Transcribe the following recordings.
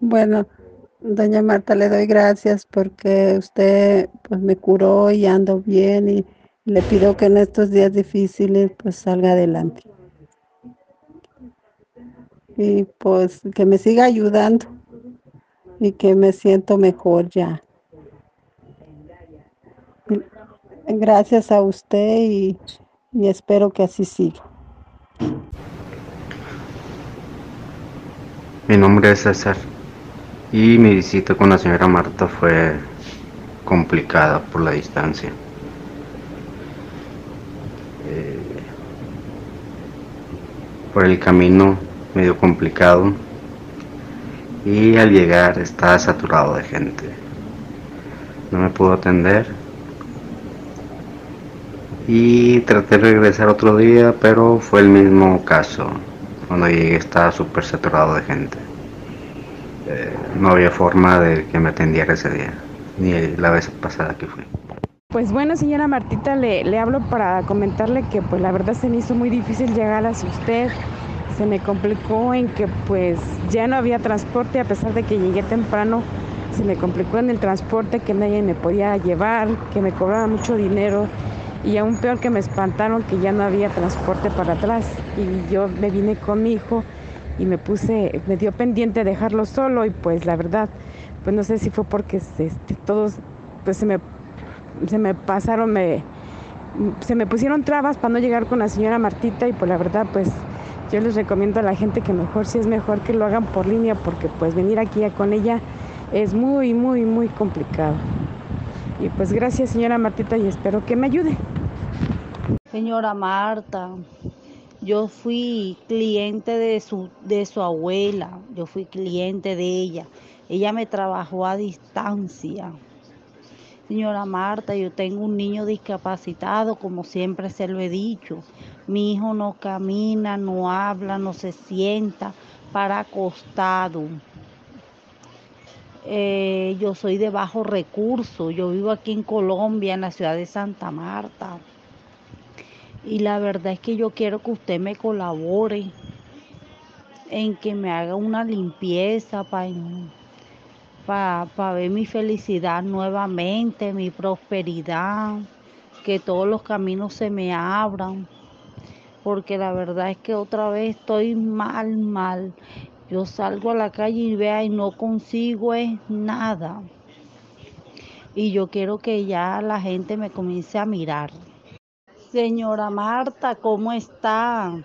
Bueno, doña Marta, le doy gracias porque usted pues me curó y ando bien y le pido que en estos días difíciles pues salga adelante. Y pues que me siga ayudando y que me siento mejor ya. Gracias a usted y, y espero que así siga. Mi nombre es César y mi visita con la señora Marta fue complicada por la distancia. Eh, por el camino medio complicado y al llegar estaba saturado de gente. No me pudo atender y traté de regresar otro día, pero fue el mismo caso. Cuando llegué estaba súper saturado de gente. Eh, no había forma de que me atendiera ese día, ni la vez pasada que fui. Pues bueno, señora Martita, le, le hablo para comentarle que pues la verdad se me hizo muy difícil llegar hacia usted. Se me complicó en que pues ya no había transporte a pesar de que llegué temprano. Se me complicó en el transporte que nadie me podía llevar, que me cobraba mucho dinero y aún peor que me espantaron que ya no había transporte para atrás y yo me vine con mi hijo y me puse, me dio pendiente dejarlo solo y pues la verdad, pues no sé si fue porque este, todos pues se me, se me pasaron, me, se me pusieron trabas para no llegar con la señora Martita y pues la verdad pues yo les recomiendo a la gente que mejor si es mejor que lo hagan por línea porque pues venir aquí con ella es muy, muy, muy complicado. Y pues gracias señora Martita y espero que me ayude. Señora Marta, yo fui cliente de su, de su abuela, yo fui cliente de ella. Ella me trabajó a distancia. Señora Marta, yo tengo un niño discapacitado, como siempre se lo he dicho. Mi hijo no camina, no habla, no se sienta, para acostado. Eh, yo soy de bajo recurso, yo vivo aquí en Colombia, en la ciudad de Santa Marta. Y la verdad es que yo quiero que usted me colabore en que me haga una limpieza para ver mi felicidad nuevamente, mi prosperidad, que todos los caminos se me abran. Porque la verdad es que otra vez estoy mal, mal. Yo salgo a la calle y vea y no consigo nada. Y yo quiero que ya la gente me comience a mirar. Señora Marta, ¿cómo está?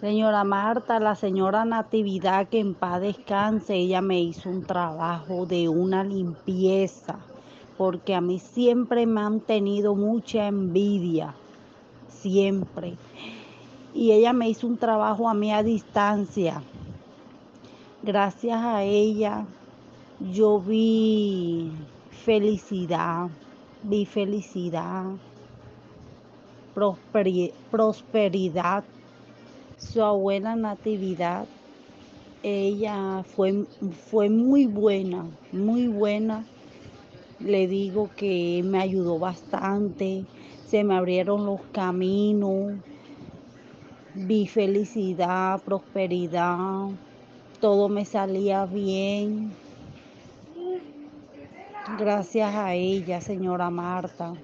Señora Marta, la señora Natividad, que en paz descanse, ella me hizo un trabajo de una limpieza, porque a mí siempre me han tenido mucha envidia, siempre. Y ella me hizo un trabajo a mí a distancia. Gracias a ella yo vi felicidad, vi felicidad prosperidad. Su abuela Natividad, ella fue, fue muy buena, muy buena. Le digo que me ayudó bastante, se me abrieron los caminos, vi felicidad, prosperidad, todo me salía bien. Gracias a ella, señora Marta.